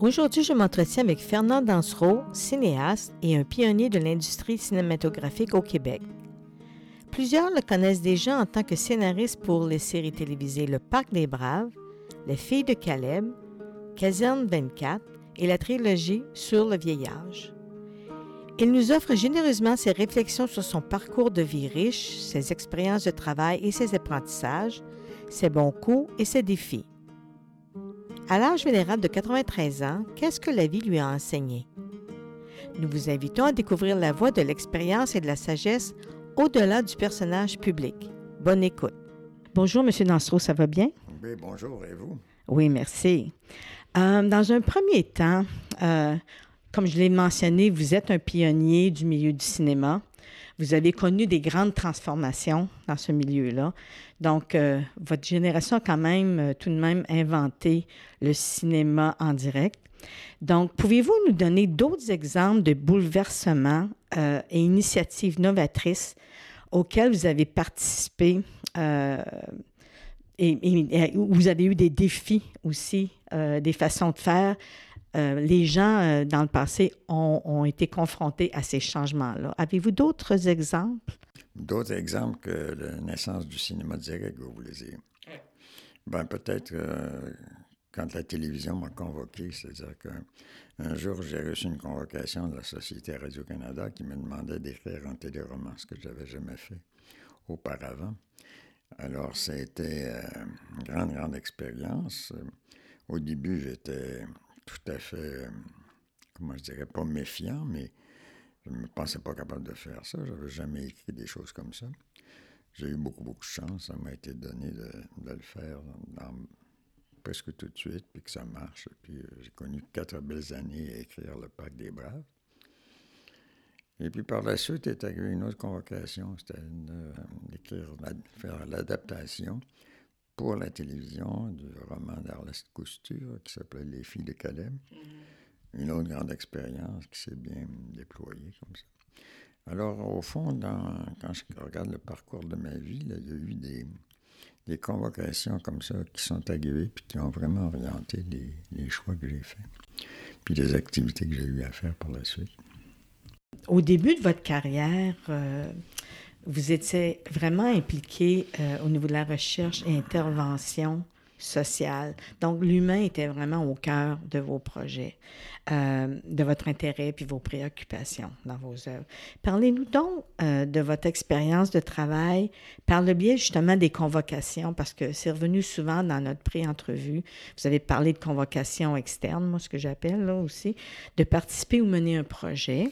Aujourd'hui, je m'entretiens avec Fernand Dansereau, cinéaste et un pionnier de l'industrie cinématographique au Québec. Plusieurs le connaissent déjà en tant que scénariste pour les séries télévisées Le Parc des Braves, Les Filles de Caleb, Caserne 24 et la trilogie Sur le vieillage. Il nous offre généreusement ses réflexions sur son parcours de vie riche, ses expériences de travail et ses apprentissages, ses bons coups et ses défis. À l'âge vénérable de 93 ans, qu'est-ce que la vie lui a enseigné? Nous vous invitons à découvrir la voie de l'expérience et de la sagesse au-delà du personnage public. Bonne écoute. Bonjour, M. Dansereau, ça va bien? Oui, bonjour, et vous? Oui, merci. Euh, dans un premier temps, euh, comme je l'ai mentionné, vous êtes un pionnier du milieu du cinéma. Vous avez connu des grandes transformations dans ce milieu-là. Donc, euh, votre génération a quand même euh, tout de même inventé le cinéma en direct. Donc, pouvez-vous nous donner d'autres exemples de bouleversements euh, et initiatives novatrices auxquelles vous avez participé et, où vous avez eu des défis aussi, des façons de faire? Les gens dans le passé ont, été confrontés à ces changements-là. Avez-vous d'autres exemples? D'autres exemples que la naissance du cinéma direct, vous voulez dire? Ben, peut-être euh, quand la télévision m'a convoqué, c'est-à-dire qu'un jour, j'ai reçu une convocation de la Société Radio-Canada qui me demandait d'écrire un téléroman, ce que je n'avais jamais fait auparavant. Alors, ça a été une grande, grande expérience. Au début, j'étais tout à fait, euh, comment je dirais, pas méfiant, mais je ne me pensais pas capable de faire ça. Je n'avais jamais écrit des choses comme ça. J'ai eu beaucoup, beaucoup de chance. Ça m'a été donné de, le faire presque tout de suite, puis que ça marche. Puis euh, j'ai connu quatre belles années à écrire Le Parc des Braves. Et puis par la suite est arrivée une autre convocation, c'était d'écrire, faire l'adaptation pour la télévision du roman d'Arleste Cousture qui s'appelait Les filles de Calais. Mm-hmm. Une autre grande expérience qui s'est bien déployée comme ça. Alors, au fond, quand je regarde le parcours de ma vie, il y a eu des, convocations comme ça qui sont arrivées puis qui ont vraiment orienté les, les choix que j'ai faits, puis les activités que j'ai eu à faire par la suite. Au début de votre carrière, euh, vous étiez vraiment impliqué euh, au niveau de la recherche et intervention sociale. Donc, l'humain était vraiment au cœur de vos projets, euh, de votre intérêt puis vos préoccupations dans vos œuvres. Parlez-nous donc euh, de votre expérience de travail par le biais justement des convocations, parce que c'est revenu souvent dans notre pré-entrevue. Vous avez parlé de convocations externes, moi, ce que j'appelle là aussi, de participer ou mener un projet.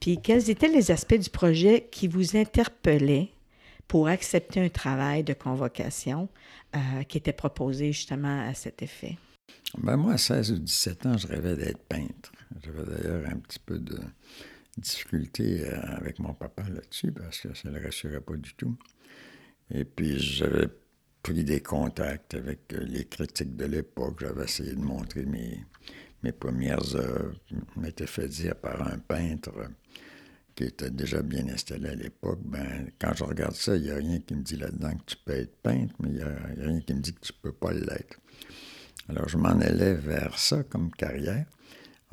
Puis quels étaient les aspects du projet qui vous interpellaient pour accepter un travail de convocation euh, qui était proposé justement à cet effet? Ben moi, à 16 ou 17 ans, je rêvais d'être peintre. J'avais d'ailleurs un petit peu de difficulté euh, avec mon papa là-dessus parce que ça ne le rassurait pas du tout. Et puis, j'avais pris des contacts avec euh, les critiques de l'époque. J'avais essayé de montrer mes, mes premières œuvres. Je m'étais fait dire par un peintre qui était déjà bien installé à l'époque, ben, quand je regarde ça, il n'y a rien qui me dit là-dedans que tu peux être peintre, mais il n'y a, rien qui me dit que tu ne peux pas l'être. Alors, je m'en allais vers ça comme carrière,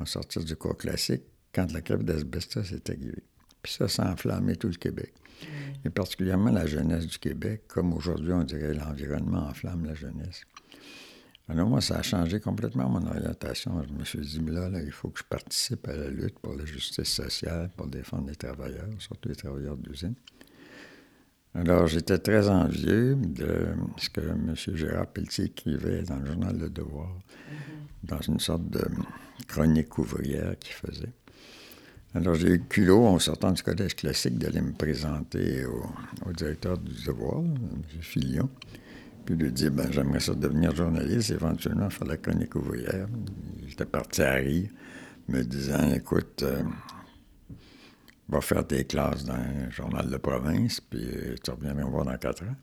en sortir du cours classique, quand la crève d'asbestos est arrivée. Puis ça, ça a enflammé tout le Québec. Mmh. Et particulièrement la jeunesse du Québec, comme aujourd'hui, on dirait l'environnement enflamme la jeunesse. Alors moi, ça a changé complètement mon orientation. Je me suis dit, mais là, il faut que je participe à la lutte pour la justice sociale, pour défendre les travailleurs, surtout les travailleurs d'usine. Alors, j'étais très envieux de ce que M. Gérard Pelletier écrivait dans le journal Le Devoir, mm-hmm. dans une sorte de chronique ouvrière qu'il faisait. Alors, j'ai eu le culot, en sortant du collège classique, d'aller me présenter au, au directeur du Devoir, M. Filion puis lui dire ben, j'aimerais ça devenir journaliste, éventuellement faire la chronique ouvrière. J'étais parti à rire, me disant écoute, euh, va faire tes classes dans un journal de province, puis tu reviens me voir dans quatre ans.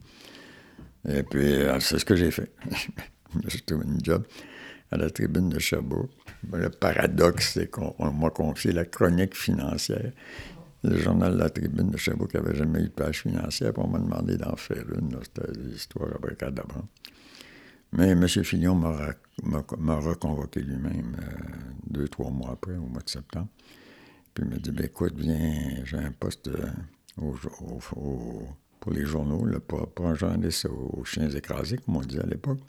Et puis, c'est ce que j'ai fait. j'ai trouvé une job à la tribune de Chabot. Le paradoxe, c'est qu'on m'a confié la chronique financière. Le journal la tribune de Chabot qui n'avait jamais eu de page financière, puis on m'a demandé d'en faire une. C'était l'histoire d'abord. Mais M. Fillon m'a reconvoqué lui-même euh, deux, trois mois après, au mois de septembre. Puis il m'a dit, ben, écoute, viens, j'ai un poste euh, pour les journaux, là, pour, un journaliste aux chiens écrasés, comme on disait à l'époque.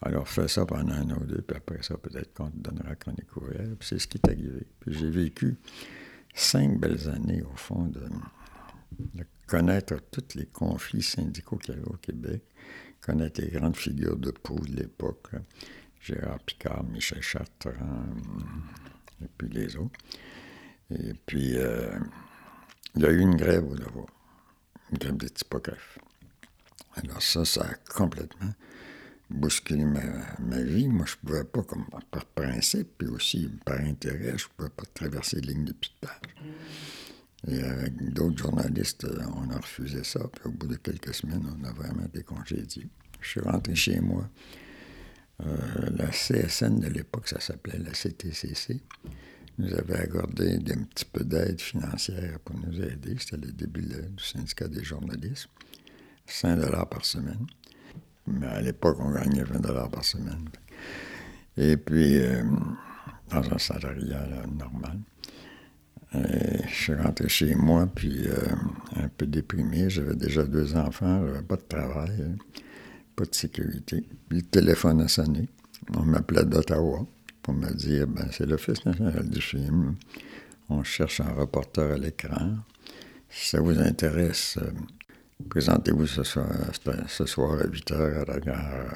Alors, fais ça pendant un an ou deux, puis après ça, peut-être qu'on te donnera chronique ouvrière. Puis c'est ce qui est arrivé. Puis j'ai vécu cinq belles années, au fond, de, connaître tous les conflits syndicaux qu'il y avait au Québec, connaître les grandes figures de Pau de l'époque, Gérard Picard, Michel Chartrand, et puis les autres. Et puis, euh, il y a eu une grève au devoir, une grève des typographes. Alors ça, ça a complètement bousculé ma, vie. Moi, je ne pouvais pas, comme par principe, puis aussi par intérêt, je ne pouvais pas traverser les lignes de piquetage. Et avec d'autres journalistes, on a refusé ça. Puis au bout de quelques semaines, on a vraiment été congédiés. Je suis rentré chez moi. Euh, la CSN de l'époque, ça s'appelait la CTCC nous avait accordé un petit peu d'aide financière pour nous aider. C'était le début du syndicat des journalistes. 5 dollars par semaine. Mais à l'époque, on gagnait 20 dollars par semaine. Et puis, euh, dans un salariat normal. je suis rentré chez moi, puis euh, un peu déprimé. J'avais déjà deux enfants, j'avais pas de travail, pas de sécurité. Puis le téléphone a sonné. On m'appelait d'Ottawa pour me dire ben, c'est l'Office national du film. On cherche un reporter à l'écran. Si ça vous intéresse, euh, présentez-vous ce soir, ce soir à 8 h à la gare.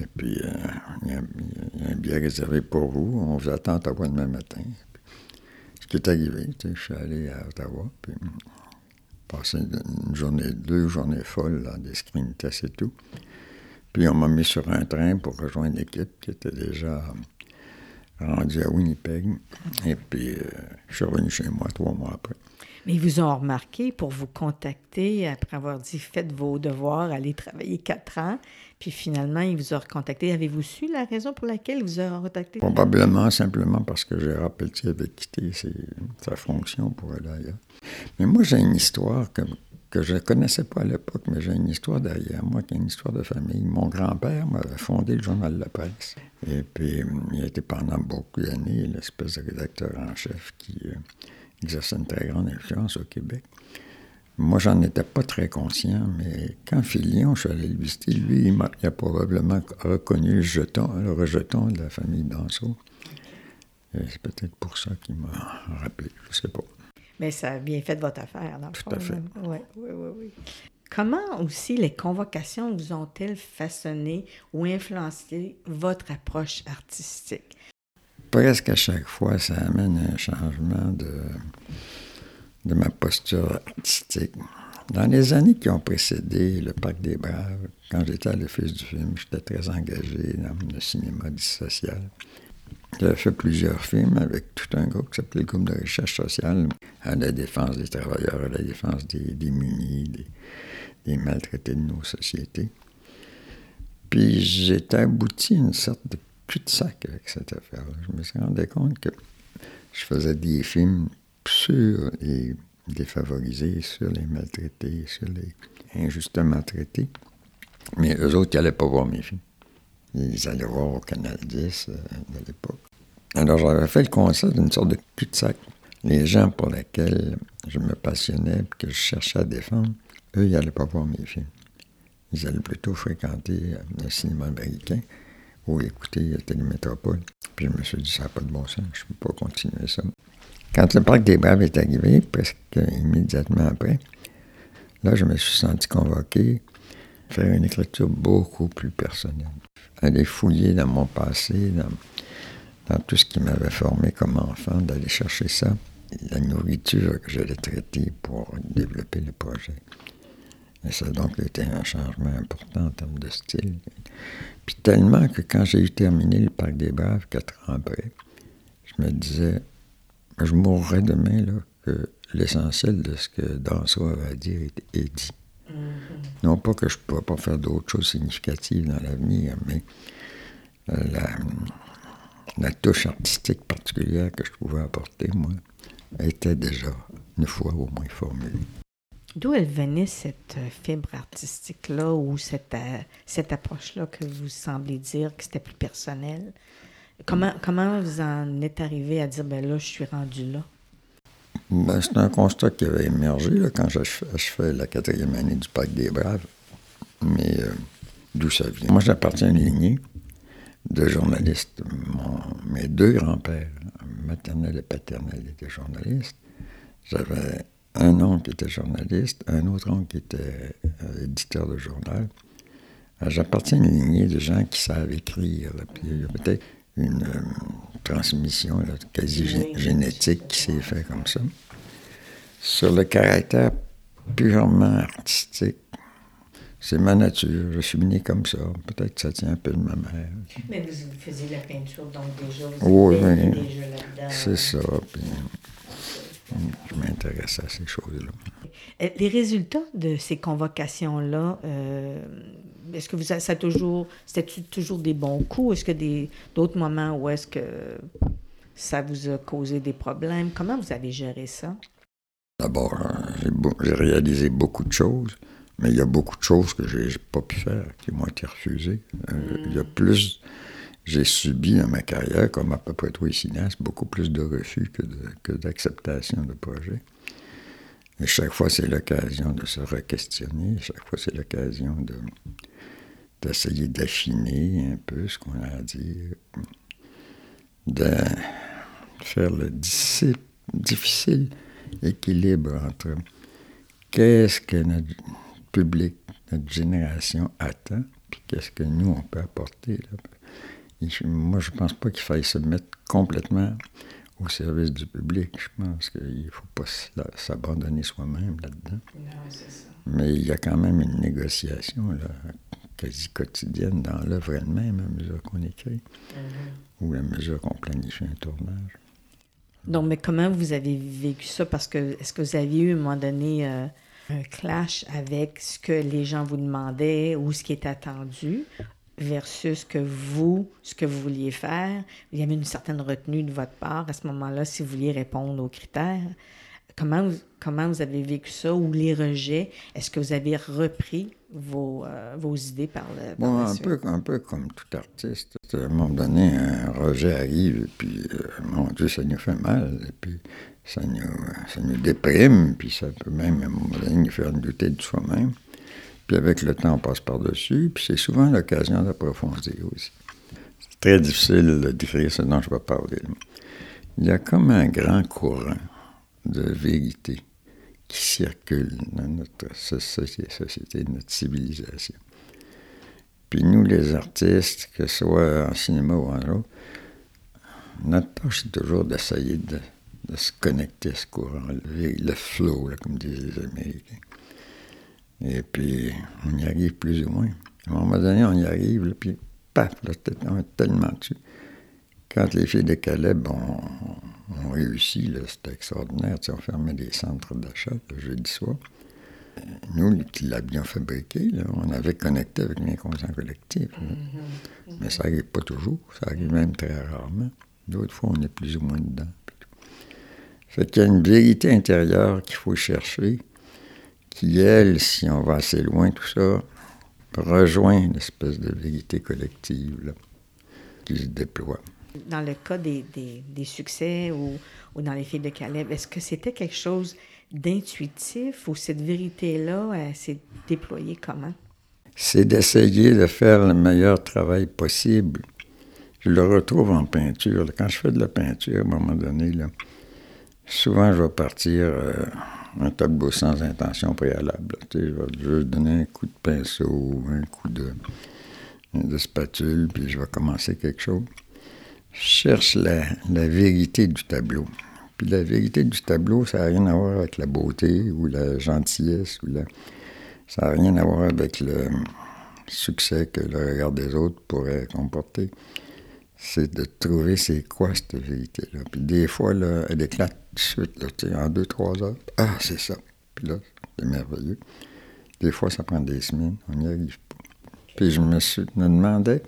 Et puis, euh, il y, a un billet réservé pour vous. On vous attend à Ottawa demain matin. Ce qui est arrivé, je suis allé à Ottawa, puis passé une journée, deux journées folles, là, des screen tests et tout. Puis on m'a mis sur un train pour rejoindre l'équipe qui était déjà rendu à Winnipeg. Et puis, euh, je suis revenu chez moi trois mois après. Mais ils vous ont remarqué pour vous contacter après avoir dit faites vos devoirs, allez travailler quatre ans. Puis finalement, ils vous ont recontacté. Avez-vous su la raison pour laquelle ils vous ont contacté? Probablement simplement parce que Gérard Pelletier avait quitté sa fonction pour aller ailleurs. Mais moi, j'ai une histoire que que je ne connaissais pas à l'époque, mais j'ai une histoire derrière moi qui est une histoire de famille. Mon grand-père m'avait fondé le journal la presse. Et puis, il a été pendant beaucoup d'années l'espèce de rédacteur en chef qui euh, exerçait une très grande influence au Québec. Moi, j'en étais pas très conscient, mais quand Filion, je suis allé le visiter, lui, il, a, probablement reconnu le jeton, le rejeton de la famille Danseau. C'est peut-être pour ça qu'il m'a rappelé, je ne sais pas. Mais ça a bien fait votre affaire, dans le Tout à fait. Oui, oui, oui, oui. Comment aussi les convocations vous ont-elles façonné ou influencé votre approche artistique? Presque à chaque fois, ça amène un changement de, de ma posture artistique. Dans les années qui ont précédé le Parc des Braves, quand j'étais à l'Office du film, j'étais très engagé dans le cinéma social. J'avais fait plusieurs films avec tout un groupe qui s'appelait le groupe de recherche sociale à la défense des travailleurs, à la défense des démunis, des, maltraités de nos sociétés. Puis j'étais abouti à une sorte de cul-de-sac avec cette affaire-là. Je me suis rendu compte que je faisais des films sur les défavorisés, sur les maltraités, sur les injustement traités. Mais eux autres, ils n'allaient pas voir mes films. Allaient voir au Canal 10 euh, de l'époque. Alors j'avais fait le constat d'une sorte de cul-de-sac. Les gens pour lesquels je me passionnais et que je cherchais à défendre, eux, ils n'allaient pas voir mes films. Ils allaient plutôt fréquenter le cinéma américain ou écouter Télémétropole. Puis je me suis dit, ça n'a pas de bon sens, je ne peux pas continuer ça. Quand le Parc des Braves est arrivé, presque immédiatement après, là, je me suis senti convoqué faire une écriture beaucoup plus personnelle. Aller fouiller dans mon passé, dans, tout ce qui m'avait formé comme enfant, d'aller chercher ça, la nourriture que j'allais traiter pour développer le projet. Et ça a donc été un changement important en termes de style. Puis tellement que quand j'ai eu terminé le Parc des Braves, quatre ans après, je me disais, je mourrais demain, là, que l'essentiel de ce que Danso avait à dire est, dit. Non pas que je ne pourrais pas faire d'autres choses significatives dans l'avenir, mais euh, la, la touche artistique particulière que je pouvais apporter, moi, était déjà une fois au moins formulée. D'où elle venait cette euh, fibre artistique-là ou cette, euh, cette approche-là que vous semblez dire que c'était plus personnel? Comment, comment vous en êtes arrivé à dire, ben là, je suis rendu là? Ben, c'est un constat qui avait émergé là, quand fais la quatrième année du Pacte des Braves. Mais euh, d'où ça vient? Moi, j'appartiens à une lignée de journalistes. mes deux grands-pères, maternel et paternel, étaient journalistes. J'avais un oncle qui était journaliste, un autre oncle qui était euh, éditeur de journal. J'appartiens à une lignée de gens qui savent écrire. Puis il y a peut-être une euh, transmission quasi génétique qui s'est faite comme ça. Sur le caractère purement artistique, c'est ma nature. Je suis né comme ça. Peut-être que ça tient un peu de ma mère. Mais vous faisiez la peinture, donc déjà, vous oui, déjà là-dedans. C'est ça. Puis, je m'intéresse à ces choses-là. Euh, les résultats de ces convocations-là, euh, est-ce que vous, ça toujours, c'était toujours des bons coups? Est-ce que des, d'autres moments où est-ce que ça vous a causé des problèmes? Comment vous avez géré ça? D'abord, euh, j'ai, réalisé beaucoup de choses, mais il y a beaucoup de choses que j'ai, n'ai pas pu faire, qui m'ont été refusées. Il y a plus j'ai subi dans ma carrière, comme à peu près tous les cinéastes, beaucoup plus de refus que, d'acceptation de, projets. Et chaque fois, c'est l'occasion de se re-questionner, chaque fois, c'est l'occasion de, d'essayer d'affiner un peu ce qu'on a à dire, de faire le difficile équilibre entre qu'est-ce que notre public, notre génération attend, puis qu'est-ce que nous, on peut apporter. Là moi, je ne pense pas qu'il faille se mettre complètement au service du public. Je pense qu'il ne faut pas s'abandonner soi-même là-dedans. Mais il y a quand même une négociation là, quasi quotidienne dans l'œuvre elle-même, à mesure qu'on écrit, mm-hmm. ou à mesure qu'on planifie un tournage. Donc, mais comment vous avez vécu ça? Parce que est-ce que vous aviez eu à un moment donné euh, un clash avec ce que les gens vous demandaient ou ce qui est attendu? versus que vous, ce que vous vouliez faire? Il y avait une certaine retenue de votre part à ce moment-là si vous vouliez répondre aux critères. Comment comment vous avez vécu ça ou les rejets? Est-ce que vous avez repris vos, euh, vos idées par le bon, un peu, un peu comme tout artiste. À un moment donné, un rejet arrive et puis, euh, mon Dieu, ça nous fait mal. Et puis, ça nous, ça nous déprime, puis ça peut même, à un moment donné, nous faire douter de soi-même. Puis avec le temps, on passe par-dessus. Puis c'est souvent l'occasion d'approfondir aussi. C'est très difficile de décrire ce dont je vais parler. Il y a comme un grand courant de vérité qui circule dans notre société, notre civilisation. Puis nous, les artistes, que ce soit en cinéma ou en autre, notre tâche, c'est toujours d'essayer de, se connecter à ce courant, le, flow, comme disent les Américains. Et puis, on y arrive plus ou moins. À un moment donné, on y arrive, puis paf, là, on est tellement dessus. Quand les filles de Caleb ont, réussi, c'était extraordinaire. on fermait des centres d'achat le jeudi soir. Nous, qui l'avions fabriqué, on avait connecté avec l'inconscient collectif. Mm-hmm. Mais ça n'arrive pas toujours, ça arrive même très rarement. D'autres fois, on est plus ou moins dedans. Fait qu'il y a une vérité intérieure qu'il faut chercher qui, elle, si on va assez loin, tout ça, rejoint une espèce de vérité collective qui se déploie. Dans le cas des, des, succès ou, ou, dans les filles de Caleb, est-ce que c'était quelque chose d'intuitif ou cette vérité-là s'est déployée comment? C'est d'essayer de faire le meilleur travail possible. Je le retrouve en peinture. Quand je fais de la peinture, à un moment donné, souvent je vais partir... Euh, un tableau sans intention préalable. je vais juste donner un coup de pinceau, un coup de spatule, puis je vais commencer quelque chose. Cherche la, vérité du tableau. Puis la vérité du tableau, ça n'a rien à voir avec la beauté ou la gentillesse. Ou la... Ça n'a rien à voir avec le succès que le regard des autres pourrait comporter. c'est de trouver c'est quoi cette vérité-là. Puis des fois, elle éclate tout de suite, en deux, trois heures. Ah, c'est ça. Puis là, c'est merveilleux. Des fois, ça prend des semaines, on n'y arrive pas. Puis je me, suis, me demandais,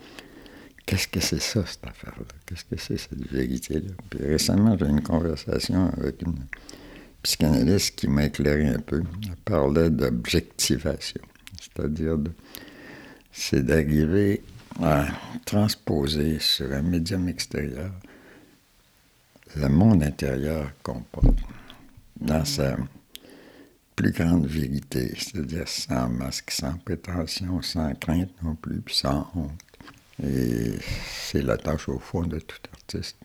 qu'est-ce que c'est ça, cette affaire-là? Qu'est-ce que c'est, cette vérité-là? Puis récemment, j'ai eu une conversation avec une psychanalyste qui m'a éclairé un peu. Elle parlait d'objectivation, c'est-à-dire c'est d'arriver à transposer sur un médium extérieur le monde intérieur qu'on porte dans sa plus grande vérité, c'est-à-dire sans masque, sans prétention, sans crainte non plus, puis sans honte. Et c'est la tâche au fond de tout artiste.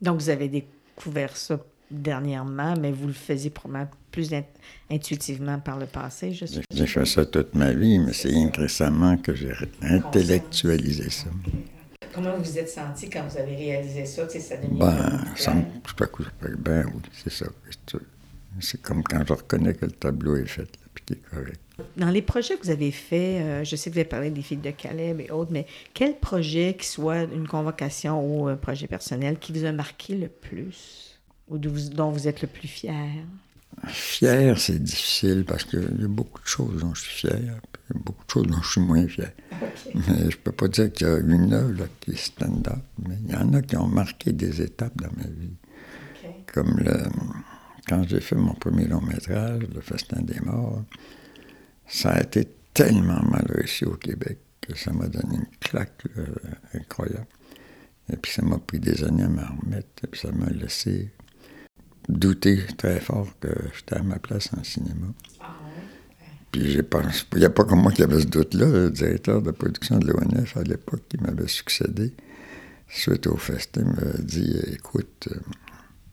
Donc vous avez découvert ça dernièrement, mais vous le faisiez probablement plus intuitivement par le passé, je suis. J'ai fait ça toute ma vie, mais c'est récemment que j'ai intellectualisé ça. Comment vous vous êtes senti quand vous avez réalisé ça? ça ben, ça me, je ben oui, c'est ça. C'est comme quand je reconnais que le tableau est fait, là, puis qu'il est correct. Dans les projets que vous avez faits, euh, je sais que vous avez parlé des filles de Caleb et autres, mais quel projet, qui soit une convocation ou un projet personnel, qui vous a marqué le plus ou dont vous êtes le plus fier? Fier, c'est difficile parce qu'il y a beaucoup de choses dont je suis fier, il y a beaucoup de choses dont je suis moins fier. Mais je peux pas dire qu'il y a une œuvre qui est stand-up, mais il y en a qui ont marqué des étapes dans ma vie. Comme le, quand j'ai fait mon premier long métrage, Le Festin des Morts, ça a été tellement mal réussi au Québec que ça m'a donné une claque incroyable. Et puis ça m'a pris des années à m'en remettre, et puis ça m'a laissé douter très fort que j'étais à ma place en cinéma. Ah puis j'ai pensé, il n'y a pas comme moi qui avait ce doute-là, le directeur de production de l'ONF à l'époque qui m'avait succédé, suite au festin, m'a dit Écoute, euh,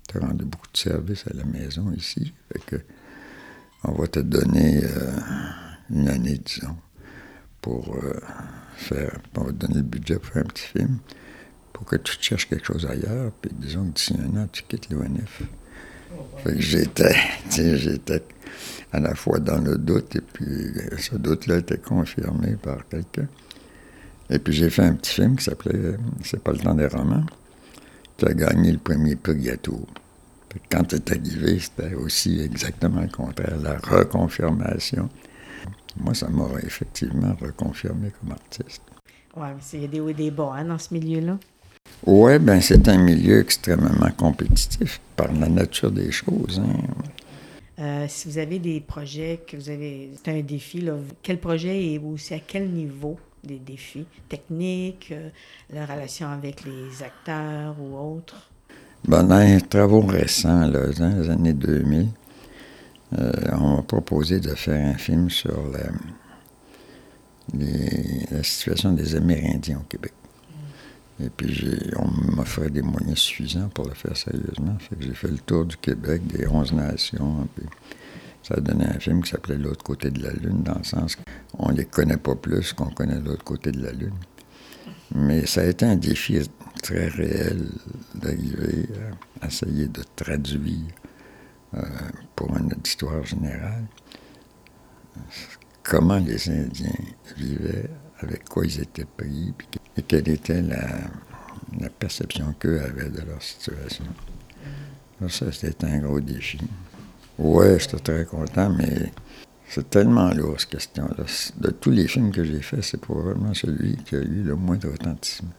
tu as rendu beaucoup de services à la maison ici, fait que on va te donner euh, une année, disons, pour euh, faire, on va te donner le budget pour faire un petit film, pour que tu te cherches quelque chose ailleurs, puis disons que d'ici un an, tu quittes l'ONF. Fait que j'étais, j'étais à la fois dans le doute, et puis ce doute-là était confirmé par quelqu'un. Et puis j'ai fait un petit film qui s'appelait C'est pas le temps des romans, qui a gagné le premier prix Gâteau. Quand c'est arrivé, c'était aussi exactement le contraire, la reconfirmation. Moi, ça m'aurait effectivement reconfirmé comme artiste. Oui, mais il y a des hauts et des bas hein, dans ce milieu-là. Oui, bien, c'est un milieu extrêmement compétitif par la nature des choses. Hein. Euh, si vous avez des projets que vous avez, c'est un défi, là, quel projet et aussi à quel niveau des défis techniques, euh, la relation avec les acteurs ou autres? Ben, dans les travaux récents, là, dans les années 2000, euh, on m'a proposé de faire un film sur la, la situation des Amérindiens au Québec. Et puis, on m'offrait des moyens suffisants pour le faire sérieusement. J'ai fait le tour du Québec, des 11 nations. Puis ça a donné un film qui s'appelait L'autre côté de la Lune, dans le sens qu'on ne les connaît pas plus qu'on connaît l'autre côté de la Lune. Mais ça a été un défi très réel d'arriver à essayer de traduire euh, pour un auditoire général comment les Indiens vivaient, avec quoi ils étaient pris, et quelle était la, perception qu'eux avaient de leur situation. ça, c'était un gros défi. Ouais, j'étais très content, mais c'est tellement lourd, cette question-là. De tous les films que j'ai faits, c'est probablement celui qui a eu le moins de retentissement.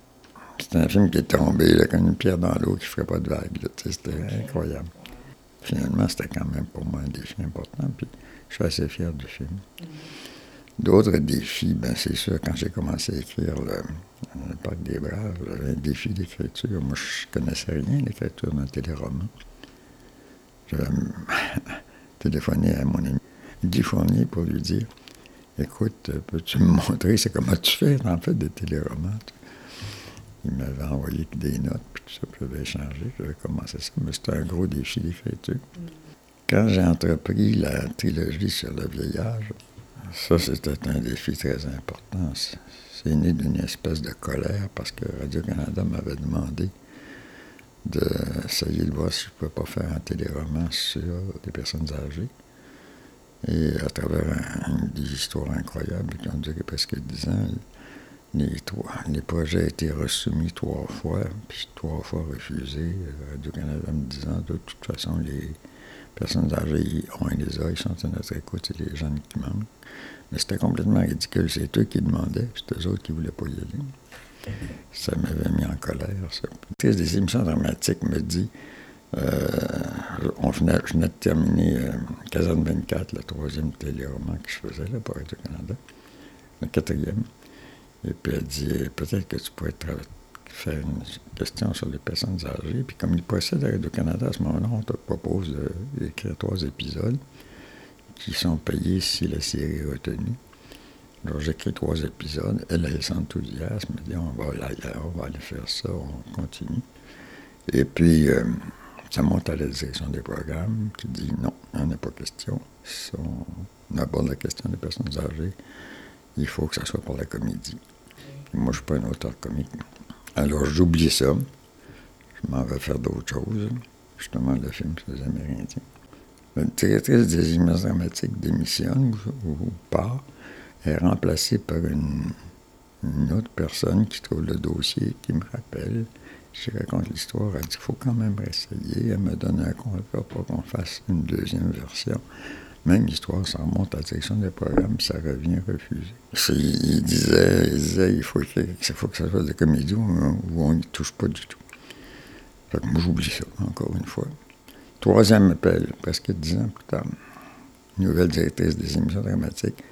C'est un film qui est tombé là, comme une pierre dans l'eau qui ne ferait pas de vague. C'était incroyable. Finalement, c'était quand même pour moi un défi important, puis je suis assez fier du film. D'autres défis, ben c'est sûr, quand j'ai commencé à écrire le, Parc des Braves, j'avais un défi d'écriture. Moi, je connaissais rien l'écriture d'un téléroman. J'avais téléphoné à mon ami Guy Fournier pour lui dire Écoute, peux-tu me montrer c'est comment tu fais en fait des téléromans? Il m'avait envoyé des notes, puis tout ça, puis j'avais échangé, j'avais commencé ça, mais c'était un gros défi d'écriture. Quand j'ai entrepris la trilogie sur le vieillage, ça, c'était un défi très important. C'est né d'une espèce de colère parce que Radio-Canada m'avait demandé d'essayer de voir si je ne pouvais pas faire un téléroman sur des personnes âgées. Et à travers des histoires incroyables qui ont duré presque dix ans, les, trois, les projets ont été resoumis trois fois, puis trois fois refusés. Radio-Canada me disant de toute façon, les personnes âgées, on les a, ils sont à notre écoute, c'est les jeunes qui manquent. Mais c'était complètement ridicule. C'est eux qui demandaient, c'était eux autres qui ne voulaient pas y aller. Ça m'avait mis en colère, ça. des émissions dramatiques me dit euh, on venait, je venais de terminer euh, Caserne 24, le troisième téléroman que je faisais là, pour Radio-Canada, le quatrième. Et puis elle dit peut-être que tu pourrais faire une question sur les personnes âgées. Puis comme il possède à Radio-Canada, à ce moment-là, on te propose d'écrire trois épisodes qui sont payés si la série est retenue. J'écris trois épisodes. Elle, s'enthousiasme, elle dit on va, aller, on va aller faire ça, on continue. Et puis, euh, ça monte à la direction des programmes qui dit non, il n'y en a pas question. Si on aborde la question des personnes âgées, il faut que ça soit pour la comédie. moi, je ne suis pas un auteur comique. Alors, j'oublie ça. Je m'en vais faire d'autres choses. Justement, le film sur les Amérindiens. La directrice des images dramatiques démissionne ou, pas, est remplacée par une, autre personne qui trouve le dossier, qui me rappelle. Je raconte l'histoire, elle dit qu'il faut quand même essayer. Elle me donne un contrat pour qu'on fasse une deuxième version. Même l'histoire, ça remonte à la direction des programmes, ça revient refusé. Il disait, il disait, il faut que, faut que ça soit des comédies où on n'y touche pas du tout. Fait que moi, j'oublie ça, encore une fois. Troisième appel, presque dix ans plus tard. Nouvelle directrice des émissions dramatiques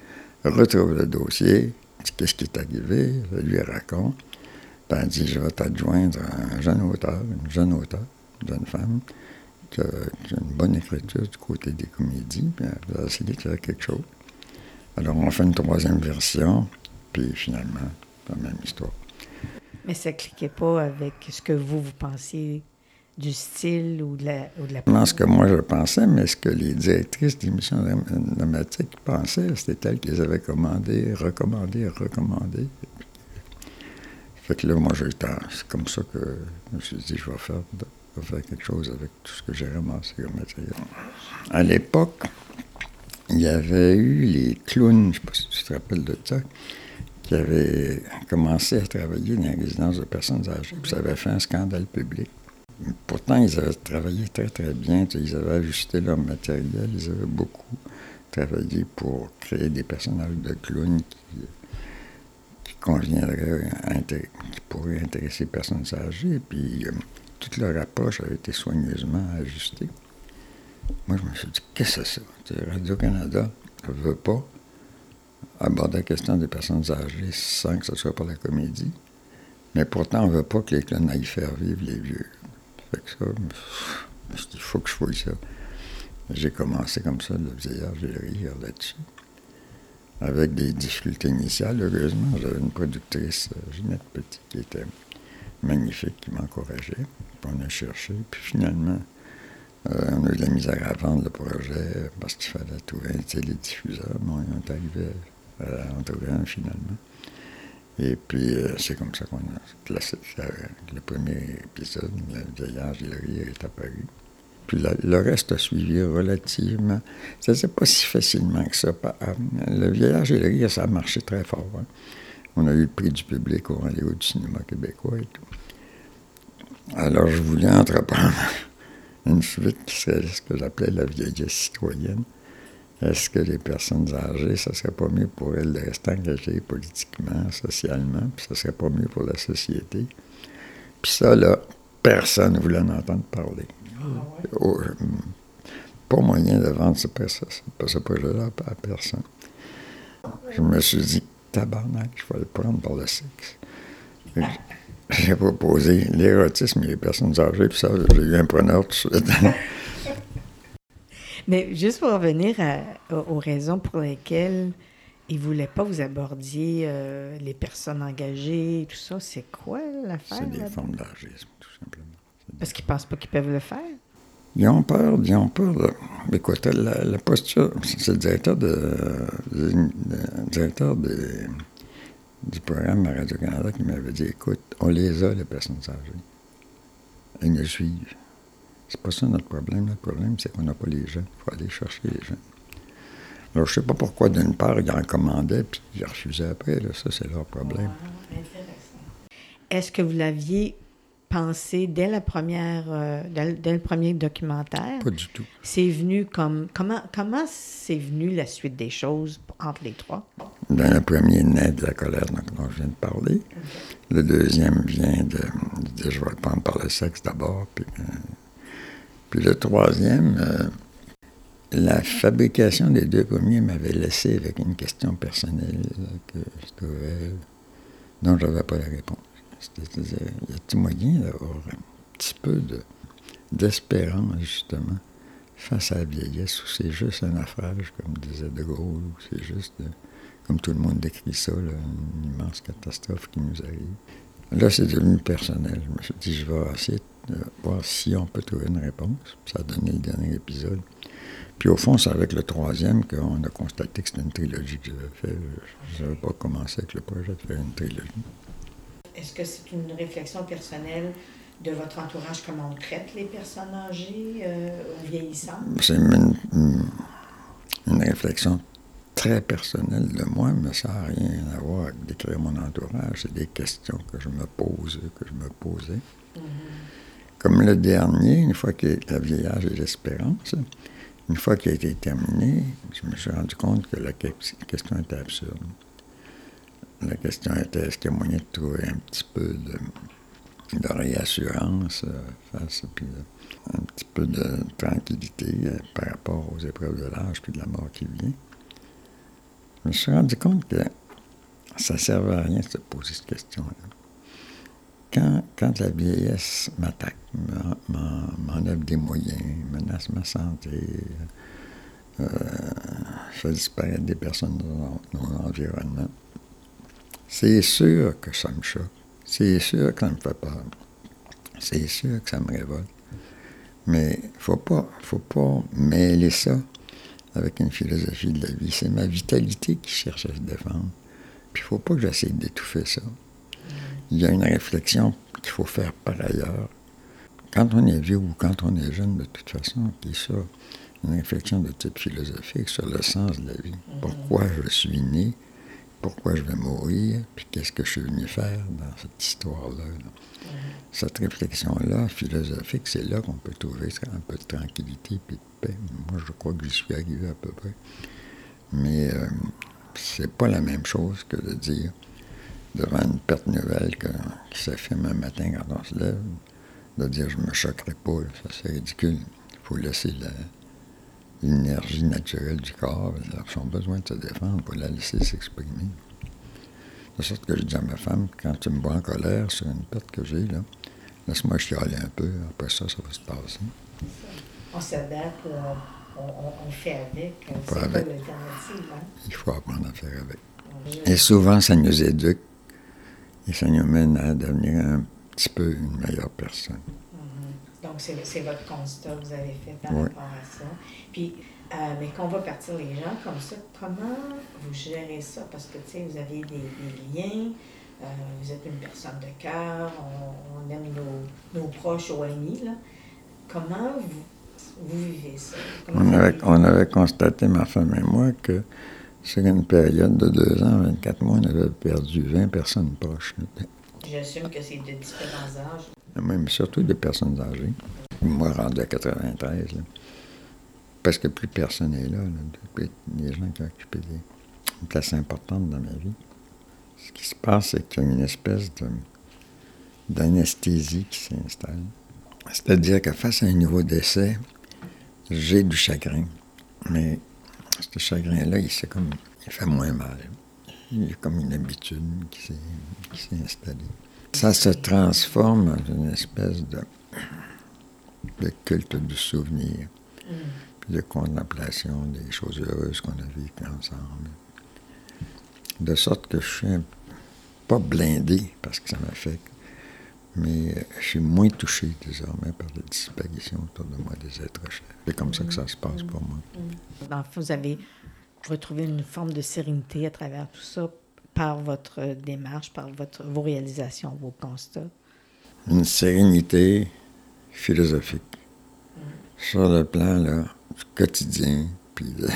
retrouve le dossier, qu'est-ce qui est arrivé, je lui raconte. Puis elle dit Je vais t'adjoindre un jeune auteur, une jeune auteur, une jeune femme, qui a, une bonne écriture du côté des comédies, puis elle va essayer de faire quelque chose. Alors on fait une troisième version, puis finalement, la même histoire. Mais ça ne cliquait pas avec ce que vous, vous pensiez du style ou de la... Ou de Non, ce que moi je pensais, mais ce que les directrices d'émissions dramatiques pensaient, c'était elles qui les avaient commandées, recommandées, recommandées. Fait que là, moi, j'ai c'est comme ça que je me suis dit, je vais faire, je vais faire quelque chose avec tout ce que j'ai ramassé comme matériel. À l'époque, il y avait eu les clowns, je ne sais pas si tu te rappelles de ça, qui avaient commencé à travailler dans les résidences de personnes âgées. Puis ça avait fait un scandale public. Pourtant, ils avaient travaillé très, très bien. Ils avaient ajusté leur matériel. Ils avaient beaucoup travaillé pour créer des personnages de clowns qui, conviendraient, qui pourraient intéresser les personnes âgées. Puis, euh, toute leur approche avait été soigneusement ajustée. Moi, je me suis dit, qu'est-ce que c'est ça? Radio-Canada ne veut pas aborder la question des personnes âgées sans que ce soit pour la comédie. Mais pourtant, on ne veut pas que les clowns aillent faire vivre les vieux. Fait que ça, il faut que je fouille ça. J'ai commencé comme ça, le vieillard, j'ai rire là-dessus. Avec des difficultés initiales, heureusement, j'avais une productrice, euh, Ginette Petit, qui était magnifique, qui m'encourageait. On a cherché, puis finalement, euh, on a eu de la misère à vendre le projet parce qu'il fallait trouver les diffuseurs. Bon, ils ont arrivé à un finalement. Et puis, euh, c'est comme ça qu'on a classé le premier épisode, le vieillage et le rire est apparu. Puis le reste a suivi relativement. Ne pas si facilement que ça. Le vieillage et le rire, ça a marché très fort. Hein. On a eu le prix du public au rendez-vous du cinéma québécois et tout. Alors, je voulais entreprendre une suite serait ce que j'appelais la vieillesse citoyenne. Est-ce que les personnes âgées, ça serait pas mieux pour elles de rester engagées politiquement, socialement, puis ça serait pas mieux pour la société? Puis ça, là, personne ne voulait en entendre parler. Ah oh, pas moyen de vendre ce, ce projet-là à personne. Je me suis dit, tabarnak, je vais le prendre par le sexe. J'ai proposé l'érotisme et les personnes âgées, puis ça, j'ai eu un preneur tout de suite. Mais juste pour revenir aux raisons pour lesquelles ils ne voulaient pas vous abordiez euh, les personnes engagées tout ça, c'est quoi l'affaire? C'est des formes d'argisme, tout simplement. Parce qu'ils ne pensent pas qu'ils peuvent le faire? Ils ont peur, ils ont peur. Écoute, la, posture, c'est le directeur, de, directeur du programme à Radio-Canada qui m'avait dit écoute, on les a, les personnes âgées. Ils nous suivent. C'est pas ça notre problème. Notre problème, c'est qu'on n'a pas les jeunes. Il faut aller chercher les jeunes. Alors, je ne sais pas pourquoi, d'une part, ils en commandaient, puis ils refusaient après. Là. Ça, c'est leur problème. Est-ce que vous l'aviez pensé dès la première, euh, dès, le premier documentaire? Pas du tout. C'est venu comme... Comment, comment c'est venu la suite des choses entre les trois? Dans le premier naît de la colère dont, je viens de parler. Le deuxième vient de, de, Je vais prendre par le sexe d'abord, puis, euh, puis le troisième... Euh, la fabrication des deux premiers m'avait laissé avec une question personnelle que je trouvais, dont je n'avais pas la réponse. C'est-à-dire, y a-t-il moyen d'avoir un petit peu d'espérance, justement, face à la vieillesse, où c'est juste un naufrage, comme disait De Gaulle, ou c'est juste, comme tout le monde décrit ça, une immense catastrophe qui nous arrive? Là, c'est devenu personnel. Je me suis dit, je vais essayer de voir si on peut trouver une réponse. Ça a donné le dernier épisode. Puis au fond, c'est avec le troisième qu'on a constaté que c'était une trilogie que j'avais fait. Je n'avais pas commencé avec le projet de faire une trilogie. Est-ce que c'est une réflexion personnelle de votre entourage, comment on traite les personnes âgées euh, ou vieillissantes? C'est une, une, réflexion très personnelle de moi, mais ça n'a rien à voir avec décrire mon entourage. C'est des questions que je me pose, que je me posais. Mm-hmm. Comme le dernier, une fois que la vieillage et l'espérance, une fois qu'il a été terminé, je me suis rendu compte que la question était absurde. La question était est-ce qu'il y a moyen de trouver un petit peu de, réassurance euh, face, puis un petit peu de tranquillité euh, par rapport aux épreuves de l'âge puis de la mort qui vient? Je me suis rendu compte que ça ne servait à rien de se poser cette question-là quand, la vieillesse m'attaque, m'enlève des moyens, menace ma santé, euh, fait disparaître des personnes dans mon environnement, c'est sûr que ça me choque. C'est sûr que ça me fait peur. C'est sûr que ça me révolte. Mais il ne faut pas, faut pas mêler ça avec une philosophie de la vie. C'est ma vitalité qui cherche à se défendre. Puis il ne faut pas que j'essaie d'étouffer ça il y a une réflexion qu'il faut faire par ailleurs. Quand on est vieux ou quand on est jeune, de toute façon, qui ça, une réflexion de type philosophique sur le sens de la vie. Pourquoi je suis né, pourquoi je vais mourir, puis qu'est-ce que je suis venu faire dans cette histoire-là. Cette réflexion-là, philosophique, c'est là qu'on peut trouver un peu de tranquillité et de paix. Moi, je crois que j'y suis arrivé à peu près. Mais euh, c'est pas la même chose que de dire devant une perte nouvelle qui s'affirme un matin quand on se lève, de dire je me choquerai pas, ça c'est ridicule. Il faut laisser l'énergie naturelle du corps, son besoin de se défendre, pour la laisser s'exprimer. De sorte que je dis à ma femme, quand tu me vois en colère sur une perte que j'ai, là, laisse-moi chialer un peu, après ça, ça va se passer. On s'adapte, euh, on, fait avec. C'est pas l'alternative. Hein? Il faut apprendre à faire avec. Et souvent, ça nous éduque et ça nous mène à devenir un petit peu une meilleure personne. Donc, c'est votre constat que vous avez fait par rapport à ça. Puis, euh, mais qu'on va partir les gens comme ça, comment vous gérez ça? Parce que, tu sais, vous avez des, liens, euh, vous êtes une personne de cœur, on, aime nos, nos, proches ou amis, là. Comment vous, vous vivez ça? on, avait, on avait constaté, ma femme et moi, que sur une période de deux ans, 24 mois, on avait perdu 20 personnes proches. J'assume que c'est de différents âges. Même surtout des personnes âgées. Moi, rendu à 93, là, parce que plus personne n'est là, là des gens qui ont occupé des, une place importante dans ma vie. Ce qui se passe, c'est qu'il y a une espèce d'anesthésie qui s'installe. C'est-à-dire que face à un nouveau décès, j'ai du chagrin, mais ce chagrin-là, il, comme, il fait moins mal. Il y a comme une habitude qui s'est installée. Ça se transforme en une espèce de, de culte du souvenir, mm. de contemplation des choses heureuses qu'on a vécues ensemble. De sorte que je suis pas blindé parce que ça m'affecte, mais je suis moins touché désormais par la disparition autour de moi des êtres chers. C'est comme ça que ça se passe pour moi. Mm. vous avez retrouvé une forme de sérénité à travers tout ça par votre démarche, par votre, vos réalisations, vos constats. Une sérénité philosophique. Mm. Sur le plan là, du quotidien, puis de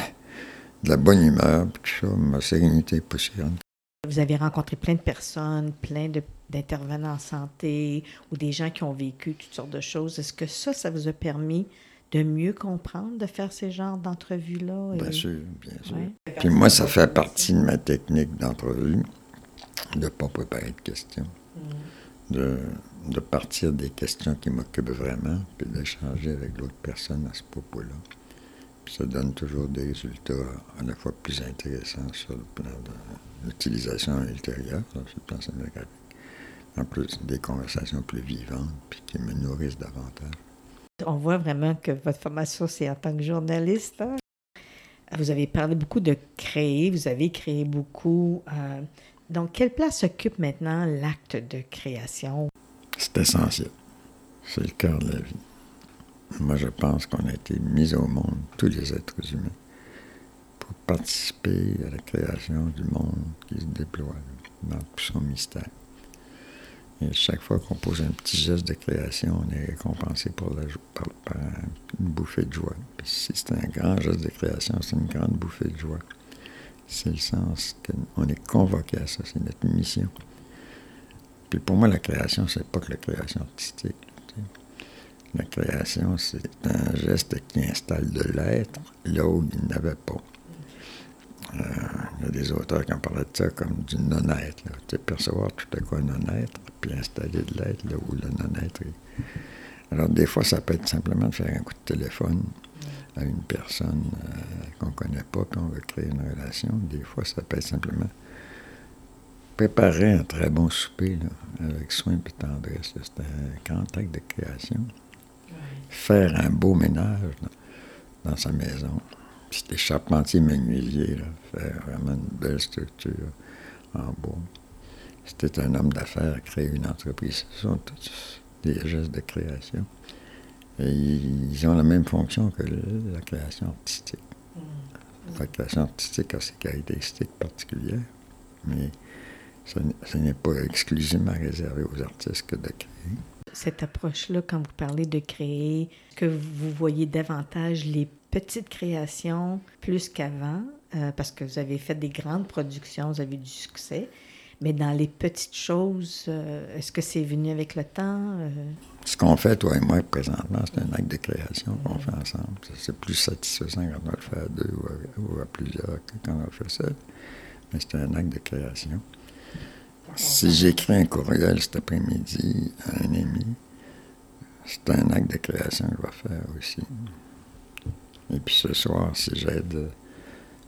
la bonne humeur, puis tout ça, ma sérénité est pas si grande. Vous avez rencontré plein de personnes, plein d'intervenants en santé ou des gens qui ont vécu toutes sortes de choses. Est-ce que ça, ça vous a permis de mieux comprendre, de faire ces genres d'entrevues-là? Bien sûr, bien sûr. Puis moi, ça fait partie de ma technique d'entrevue, de ne pas préparer de questions, mm. de, de, partir des questions qui m'occupent vraiment, puis d'échanger avec l'autre personne à ce propos-là. Puis ça donne toujours des résultats à la fois plus intéressants sur le plan de l'utilisation ultérieure, sur le plan cinématographique, en plus des conversations plus vivantes, puis qui me nourrissent davantage. On voit vraiment que votre formation, c'est en tant que journaliste. Hein? Vous avez parlé beaucoup de créer, vous avez créé beaucoup. Euh, donc, quelle place occupe maintenant l'acte de création? C'est essentiel. C'est le cœur de la vie. Moi, je pense qu'on a été mis au monde, tous les êtres humains, pour participer à la création du monde qui se déploie dans tout son mystère. Et chaque fois qu'on pose un petit geste de création, on est récompensé par, une bouffée de joie. si c'est un grand geste de création, c'est une grande bouffée de joie. C'est le sens qu'on est convoqué à ça, c'est notre mission. Puis pour moi, la création, c'est pas que la création artistique. La création, c'est un geste qui installe de l'être là où il n'avait pas. Euh, il y a des auteurs qui ont parlé de ça comme du non-être. Tu sais, percevoir tout à coup un non-être, puis installer de l'être là où le non-être est. Alors, des fois, ça peut être simplement de faire un coup de téléphone à une personne euh, qu'on ne connaît pas, puis on veut créer une relation. Des fois, ça peut être simplement préparer un très bon souper avec soin et tendresse. C'est un grand acte de création. Faire un beau ménage dans sa maison. C'était charpentier menuisier, là, faire vraiment une belle structure en bois. C'était un homme d'affaires, créer une entreprise. Ce sont tous des gestes de création. Et ils ont la même fonction que la création artistique. Mm. La création artistique a ses caractéristiques particulières, mais ce n'est pas exclusivement réservé aux artistes que de créer. Cette approche-là, quand vous parlez de créer, que vous voyez davantage les petite création plus qu'avant, euh, parce que vous avez fait des grandes productions, vous avez du succès. Mais dans les petites choses, euh, est-ce que c'est venu avec le temps? Euh? Ce qu'on fait, toi et moi, présentement, c'est un acte de création qu'on fait ensemble. C'est plus satisfaisant quand on le fait à deux ou à, plusieurs que quand on le fait seul. Mais c'est un acte de création. Si j'écris un courriel cet après-midi à un ami, c'est un acte de création que je vais faire aussi. Et puis ce soir, si j'aide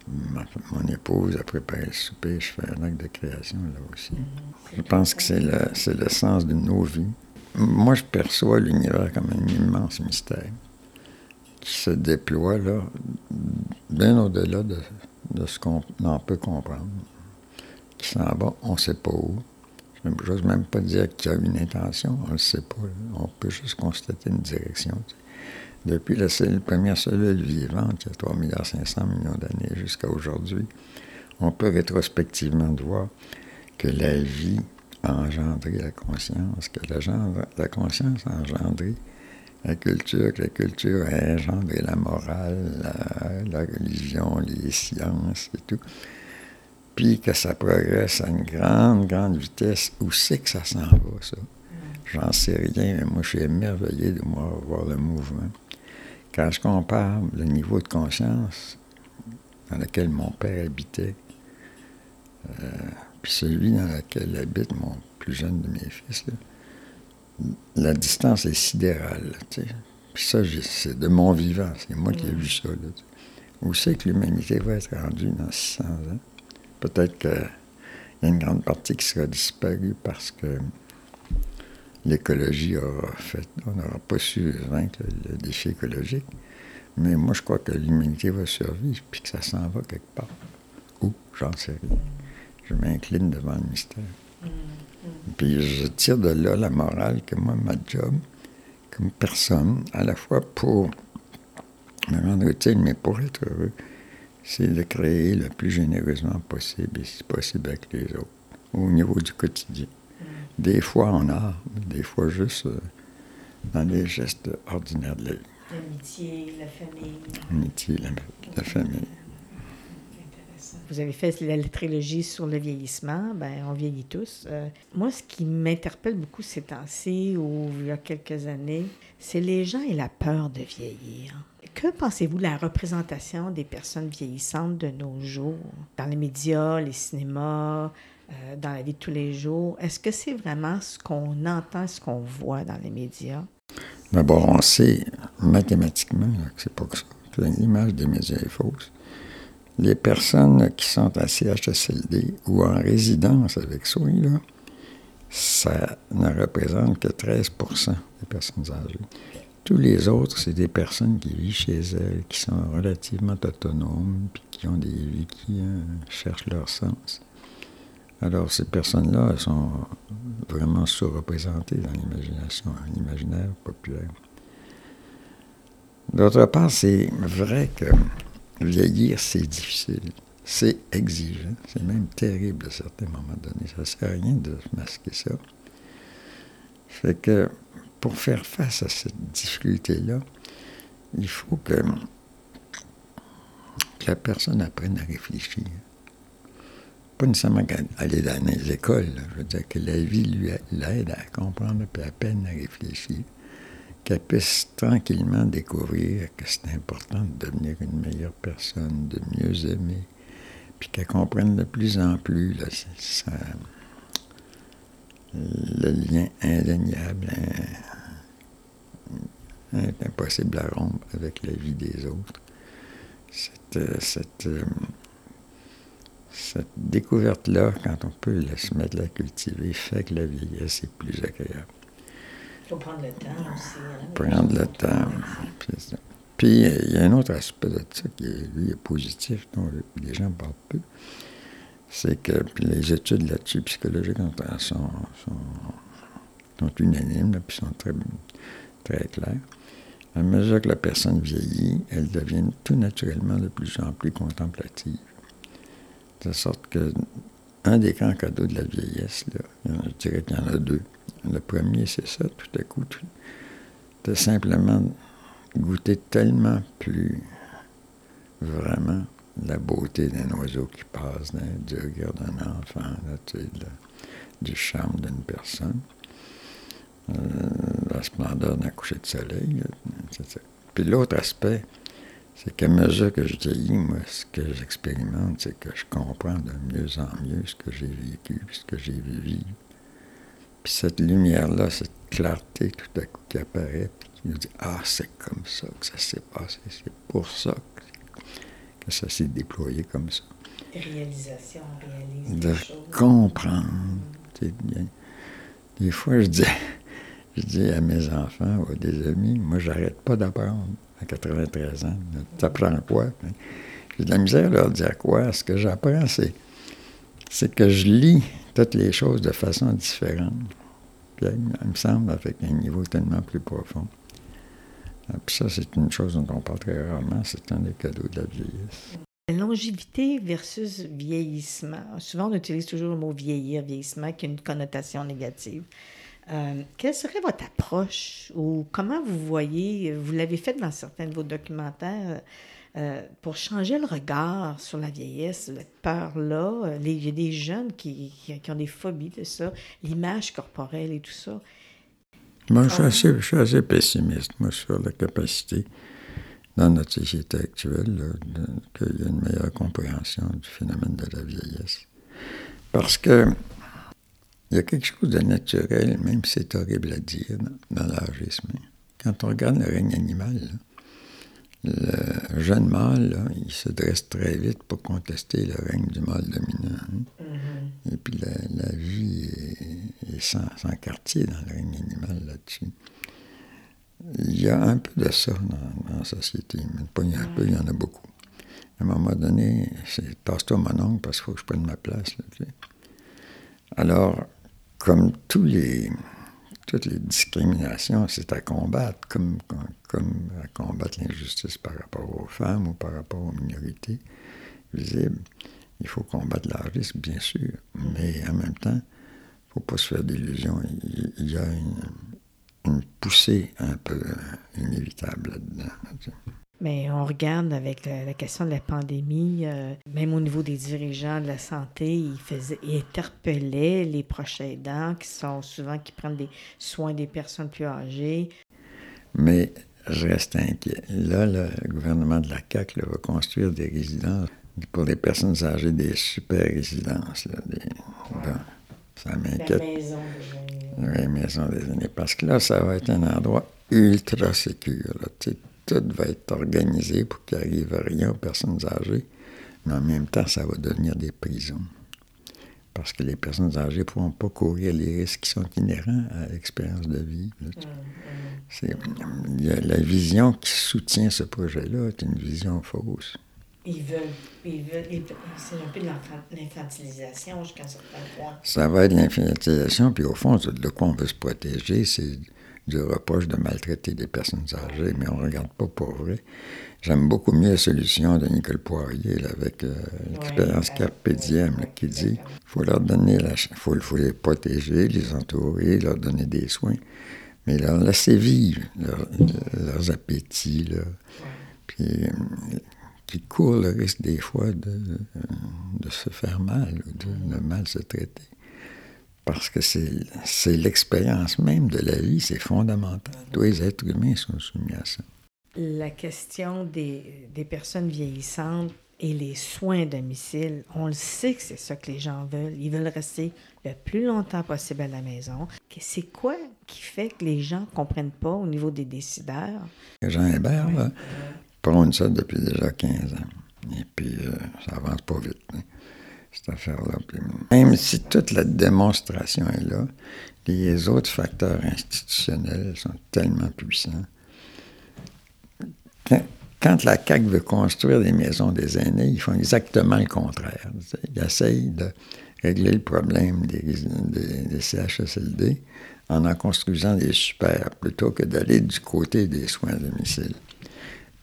mon épouse à préparer le souper, je fais un acte de création là aussi. Je pense que c'est le, le sens de nos vies. Moi, je perçois l'univers comme un immense mystère qui se déploie là, bien au-delà de, ce qu'on en peut comprendre. Qui s'en va, on ne sait pas où. Je n'ose même pas dire qu'il y a une intention, on ne le sait pas. On peut juste constater une direction. Depuis la, première cellule vivante, il y a 3 500 millions d'années jusqu'à aujourd'hui, on peut rétrospectivement voir que la vie a engendré la conscience, que la, la conscience a engendré la culture, que la culture a engendré la morale, la, religion, les sciences et tout. Puis que ça progresse à une grande, grande vitesse. Où c'est que ça s'en va, ça? J'en sais rien, mais moi, je suis émerveillé de voir le mouvement. Quand je compare le niveau de conscience dans lequel mon père habitait, euh, puis celui dans lequel habite mon plus jeune de mes fils, la distance est sidérale. puis ça, c'est de mon vivant, c'est moi qui ai vu ça. Où c'est que l'humanité va être rendue dans 600 ans? Peut-être qu'il y a une grande partie qui sera disparue parce que l'écologie aura fait. On n'aura pas su vaincre le, défi écologique. Mais moi, je crois que l'humanité va survivre, puis que ça s'en va quelque part. Où? J'en sais rien. Je m'incline devant le mystère. Mm-hmm. Puis je tire de là la morale que moi, ma job, comme personne, à la fois pour me rendre utile, mais pour être heureux, c'est de créer le plus généreusement possible, et si possible avec les autres, au niveau du quotidien. Des fois en art, des fois juste euh, dans les gestes ordinaires de la vie. L'amitié, la famille. L'amitié, la, famille. vous avez fait la trilogie sur le vieillissement, ben on vieillit tous. Euh, moi, ce qui m'interpelle beaucoup ces temps-ci ou il y a quelques années, c'est les gens et la peur de vieillir. Que pensez-vous de la représentation des personnes vieillissantes de nos jours? Dans les médias, les cinémas, euh, dans la vie de tous les jours? Est-ce que c'est vraiment ce qu'on entend, ce qu'on voit dans les médias? D'abord, on sait mathématiquement que c'est pas que ça. L'image des médias est fausse. Les personnes qui sont à CHSLD ou en résidence avec soi, là, ça ne représente que 13% des personnes âgées. Tous les autres, c'est des personnes qui vivent chez elles, qui sont relativement autonomes, puis qui ont des vies qui euh, cherchent leur sens. Alors, ces personnes-là sont vraiment sous-représentées dans l'imagination, l'imaginaire populaire. D'autre part, c'est vrai que vieillir, c'est difficile. C'est exigeant. C'est même terrible à certains moments donnés. Ça ne sert à rien de masquer ça. Fait que pour faire face à cette difficulté-là, il faut que, que la personne apprenne à réfléchir pas nécessairement aller dans les écoles. Je veux dire que la vie lui l'aide à comprendre, puis à peine à réfléchir, qu'elle puisse tranquillement découvrir que c'est important de devenir une meilleure personne, de mieux aimer, puis qu'elle comprenne de plus en plus le lien indéniable, impossible à rompre avec la vie des autres. Cette, cette euh, cette découverte-là, quand on peut se mettre à la cultiver, fait que la vieillesse est plus agréable. Il faut prendre le temps aussi. Hein, prendre le temps. Puis, il y a un autre aspect de ça qui, lui, est positif, dont les gens parlent peu. C'est que puis les études là-dessus, psychologiques, sont, sont, sont unanimes, puis sont très, très claires. À mesure que la personne vieillit, elle devient tout naturellement de plus en plus contemplative. De sorte que un des grands cadeaux de la vieillesse, là, je dirais qu'il y en a deux. Le premier, c'est ça, tout à coup, de simplement goûter tellement plus vraiment la beauté d'un oiseau qui passe, du regard d'un enfant, du charme d'une personne, euh, la splendeur d'un coucher de soleil. Puis l'autre aspect, c'est qu'à mesure que je vieillis, moi, ce que j'expérimente, c'est que je comprends de mieux en mieux ce que j'ai vécu, ce que j'ai vécu. Puis cette lumière-là, cette clarté tout à coup qui apparaît, puis qui nous dit Ah, c'est comme ça que ça s'est passé, c'est pour ça que, ça s'est déployé comme ça. Réalisation, réalise De comprendre. Bien. Des fois, je dis, je dis à mes enfants ou à des amis, moi, j'arrête pas d'apprendre à 93 ans. Tu apprends quoi? J'ai de la misère à leur dire quoi. Ce que j'apprends, c'est, c'est que je lis toutes les choses de façon différente. Puis, il me semble avec un niveau tellement plus profond. Ah, puis ça, c'est une chose dont on parle très rarement. C'est un des cadeaux de la vieillesse. Longévité versus vieillissement. Souvent, on utilise toujours le mot vieillir, vieillissement, qui a une connotation négative. Euh, quelle serait votre approche ou comment vous voyez, vous l'avez fait dans certains de vos documentaires, euh, pour changer le regard sur la vieillesse, cette peur-là? Il y a des jeunes qui, qui, ont des phobies de ça, l'image corporelle et tout ça. Moi, je suis, assez, pessimiste, moi, sur la capacité dans notre société actuelle qu'il y ait une meilleure compréhension du phénomène de la vieillesse. Parce que il y a quelque chose de naturel, même si c'est horrible à dire, dans l'âgisme. Quand on regarde le règne animal, le jeune mâle, il se dresse très vite pour contester le règne du mâle dominant. Hein. Mm-hmm. Et puis la, vie est, sans, quartier dans le règne animal là-dessus. Il y a un peu de ça dans, la société, mais pas un peu, il y en a beaucoup. À un moment donné, c'est passe-toi mon oncle parce qu'il faut que je prenne ma place. Alors, comme tous les, toutes les discriminations, c'est à combattre, comme, comme, à combattre l'injustice par rapport aux femmes ou par rapport aux minorités visibles. Il faut combattre l'artiste, bien sûr, mais en même temps, il ne faut pas se faire d'illusions. Il, y a une, poussée un peu inévitable là-dedans. Mais on regarde avec la, question de la pandémie, euh, même au niveau des dirigeants de la santé, ils, faisaient, ils interpellaient les proches aidants qui sont souvent qui prennent des soins des personnes plus âgées. Mais je reste inquiet. Là, le gouvernement de la CAQ va construire des résidences pour les personnes âgées, des super résidences. ça m'inquiète. maison des aînés. Oui, maison des aînés. Parce que là, ça va être un endroit ultra sécur. Tout va être organisé pour qu'il n'arrive rien aux personnes âgées. Mais en même temps, ça va devenir des prisons. Parce que les personnes âgées ne pourront pas courir les risques qui sont inhérents à l'expérience de vie. Là, c'est, la vision qui soutient ce projet-là est une vision fausse. Ils veulent, ils veulent, c'est un peu de l'infantilisation jusqu'à un certain point. Ça va être l'infantilisation, puis au fond, de quoi on veut se protéger, c'est du reproche de maltraiter des personnes âgées, mais on ne regarde pas pour vrai. J'aime beaucoup mieux la solution de Nicole Poirier avec euh, l'expérience Carpe qui dit faut leur donner la faut, faut les protéger, les entourer, leur donner des soins mais leur laisser vivre leurs appétits, là, puis euh, qui courent le risque des fois de, de se faire mal, de, de, mal se traiter. Parce que c'est l'expérience même de la vie, c'est fondamental. Tous les êtres humains sont soumis à ça. La question des, des personnes vieillissantes et les soins à domicile, on le sait que c'est ça que les gens veulent. Ils veulent rester le plus longtemps possible à la maison. C'est quoi qui fait que les gens ne comprennent pas au niveau des décideurs? Jean Hébert, là, prône ça depuis déjà 15 ans. Et puis, euh, ça avance pas vite, hein, cette affaire-là. même si toute la démonstration est là, les autres facteurs institutionnels sont tellement puissants. Quand la CAQ veut construire des maisons des aînés, ils font exactement le contraire. Ils essayent de régler le problème des, CHSLD en en construisant des super, plutôt que d'aller du côté des soins à domicile.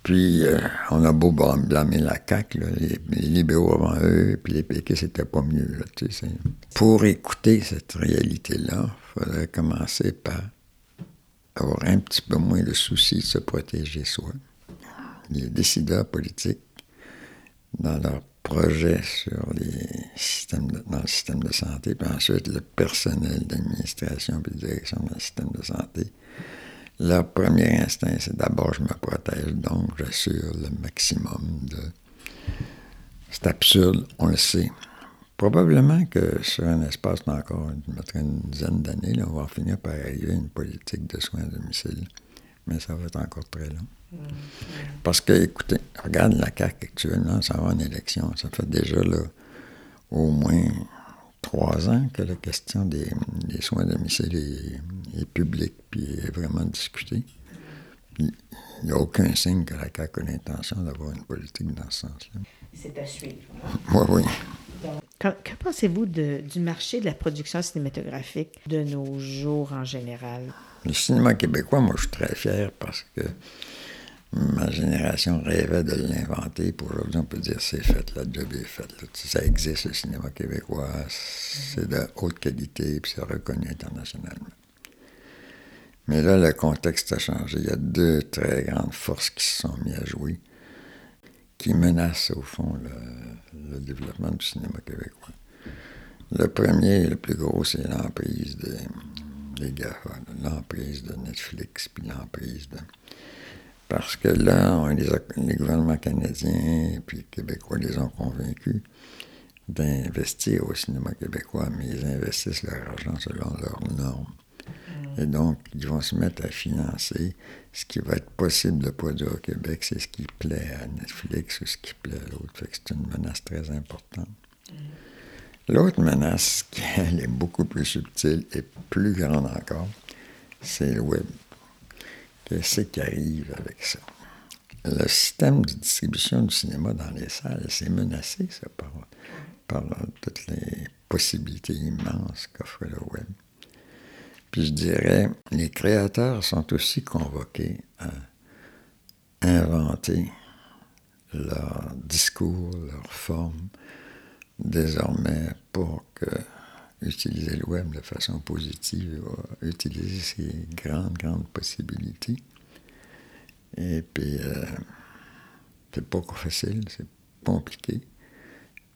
Puis, euh, on a beau blâmer la CAQ, les, libéraux avant eux, puis les PQ, c'était pas mieux. Pour écouter cette réalité-là, il faudrait commencer par avoir un petit peu moins le souci de se protéger soi les décideurs politiques dans leur projet sur les systèmes dans le système de santé, puis ensuite le personnel d'administration et de direction dans le système de santé. Leur premier instinct, c'est d'abord je me protège, donc j'assure le maximum de. C'est absurde, on le sait. Probablement que sur un espace d'encore une dizaine d'années, on va finir par arriver à une politique de soins à domicile. Mais ça va être encore très long. Parce que, écoutez, regarde la CAQ actuellement, ça va en élection. Ça fait déjà là, au moins trois ans que la question des, soins à domicile est, publique puis est vraiment discutée. Il n'y a aucun signe que la CAQ a l'intention d'avoir une politique dans ce sens-là. C'est à suivre. Oui, oui. que, pensez-vous du marché de la production cinématographique de nos jours en général? Le cinéma québécois, moi, je suis très fier parce que ma génération rêvait de l'inventer. Pour aujourd'hui, on peut dire c'est fait, la job est faite. Ça existe, le cinéma québécois. C'est de haute qualité et c'est reconnu internationalement. Mais là, le contexte a changé. Il y a deux très grandes forces qui se sont mises à jouer, qui menacent au fond le, développement du cinéma québécois. Le premier, le plus gros, c'est l'emprise des, des l'emprise de Netflix, puis l'emprise de parce que là, les, gouvernements canadiens et puis québécois les ont convaincus d'investir au cinéma québécois, mais ils investissent leur argent selon leurs normes. Et donc, ils vont se mettre à financer ce qui va être possible de produire au Québec, c'est ce qui plaît à Netflix ou ce qui plaît à l'autre. c'est une menace très importante. L'autre menace, qui est beaucoup plus subtile et plus grande encore, c'est le web. Qu'est-ce qui arrive avec ça? Le système de distribution du cinéma dans les salles, c'est menacé, ça, par toutes les possibilités immenses qu'offre le web. Puis je dirais, les créateurs sont aussi convoqués à inventer leur discours, leur forme, désormais pour que utiliser le web de façon positive, utiliser ces grandes, grandes possibilités. Et puis, euh, c'est pas facile, c'est compliqué.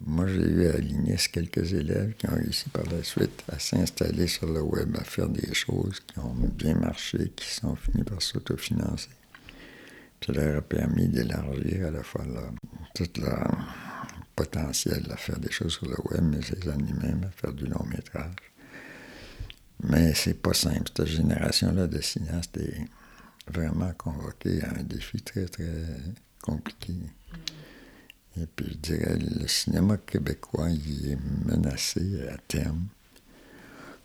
Moi, j'ai eu à l'INES quelques élèves qui ont réussi par la suite à s'installer sur le web, à faire des choses qui ont bien marché, qui sont finis par s'autofinancer. Ça leur a permis d'élargir à la fois tout leur potentiel à faire des choses sur le web, mais ces années même à faire du long métrage. Mais c'est pas simple. Cette génération-là de cinéastes est vraiment convoquée à un défi très, très compliqué. Et puis, je dirais, le cinéma québécois, il est menacé à terme.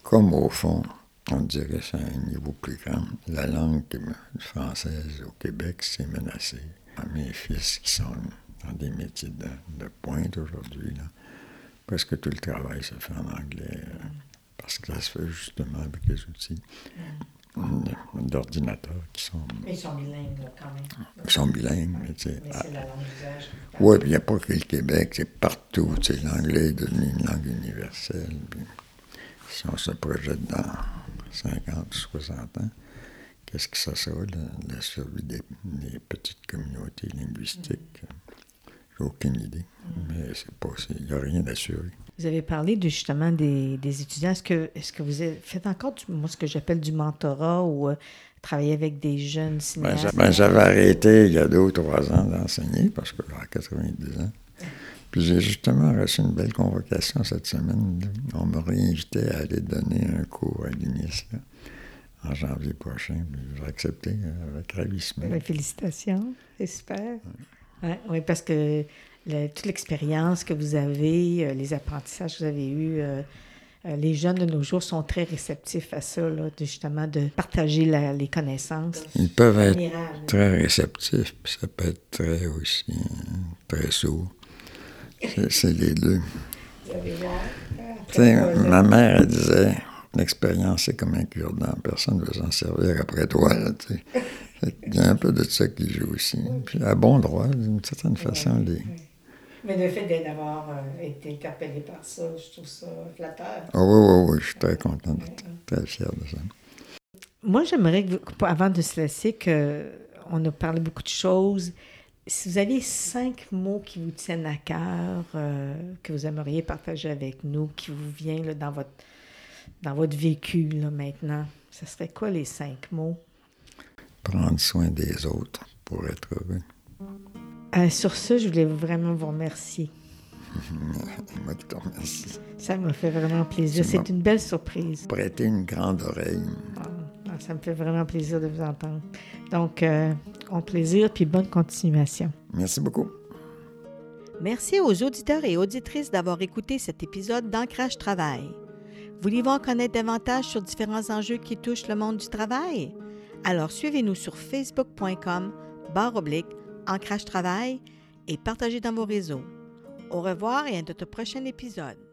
Comme au fond, on dirait c'est un niveau plus grand. La langue française au Québec, c'est menacé. Mes fils qui sont dans des métiers de, pointe aujourd'hui, presque tout le travail se fait en anglais, euh, parce que ça se fait justement avec les outils d'ordinateurs qui sont. Mais ils sont bilingues, quand même. Ils sont bilingues, mais sais. Mais c'est la langue d'usage. Oui, puis il n'y a pas que le Québec, c'est partout. Sais, l'anglais est devenu une langue universelle. si on se projette dans 50 ou 60 ans, qu'est-ce que ça sera, la, la survie des, petites communautés linguistiques? J'ai aucune idée. Mm. Mais c'est pas, il n'y a rien d'assuré. Vous avez parlé justement des, étudiants. Est-ce que, est que vous faites encore moi, ce que j'appelle du mentorat ou euh, travailler avec des jeunes ben, cinéastes? Ben, j'avais arrêté il y a deux ou trois ans d'enseigner parce que j'avais 90 ans. Puis j'ai justement reçu une belle convocation cette semaine. On m'a réinvité à aller donner un cours à l'INIS en janvier prochain. J'ai accepté euh, avec ravissement. Ben, félicitations, c'est super. oui, parce que toute l'expérience que vous avez, euh, les apprentissages que vous avez eus, euh, euh, les jeunes de nos jours sont très réceptifs à ça, là, justement, de partager les connaissances. Ils peuvent être très réceptifs, puis ça peut être très aussi, très sourd. C'est les deux. Ma mère, elle disait, l'expérience, c'est comme un cure-dent. Personne ne veut s'en servir après toi. Il y a un peu de ça qui joue aussi. Puis à bon droit, d'une certaine façon, les... Mais le fait d'avoir euh, été interpellé par ça, je trouve ça flatteur. Ah oui, oui, oui, je suis très content, très fier de ça. Moi, j'aimerais, que, avant de se laisser, que on a parlé beaucoup de choses. Si vous aviez cinq mots qui vous tiennent à cœur, euh, que vous aimeriez partager avec nous, qui vous viennent dans, votre, dans votre vécu là, maintenant, ce serait quoi les cinq mots? Prendre soin des autres pour être heureux. Euh, sur ce, je voulais vraiment vous remercier. Moi qui te remercie. Ça m'a fait vraiment plaisir. C'est une belle surprise. Prêter une grande oreille. Ah, ah, ça me fait vraiment plaisir de vous entendre. Donc, euh, bon plaisir puis bonne continuation. Merci beaucoup. Merci aux auditeurs et auditrices d'avoir écouté cet épisode d'Ancrage Travail. Voulez-vous en connaître davantage sur différents enjeux qui touchent le monde du travail? Alors suivez-nous sur facebook.com barre oblique Ancrage Travail et partagez dans vos réseaux. Au revoir et à notre prochain épisode.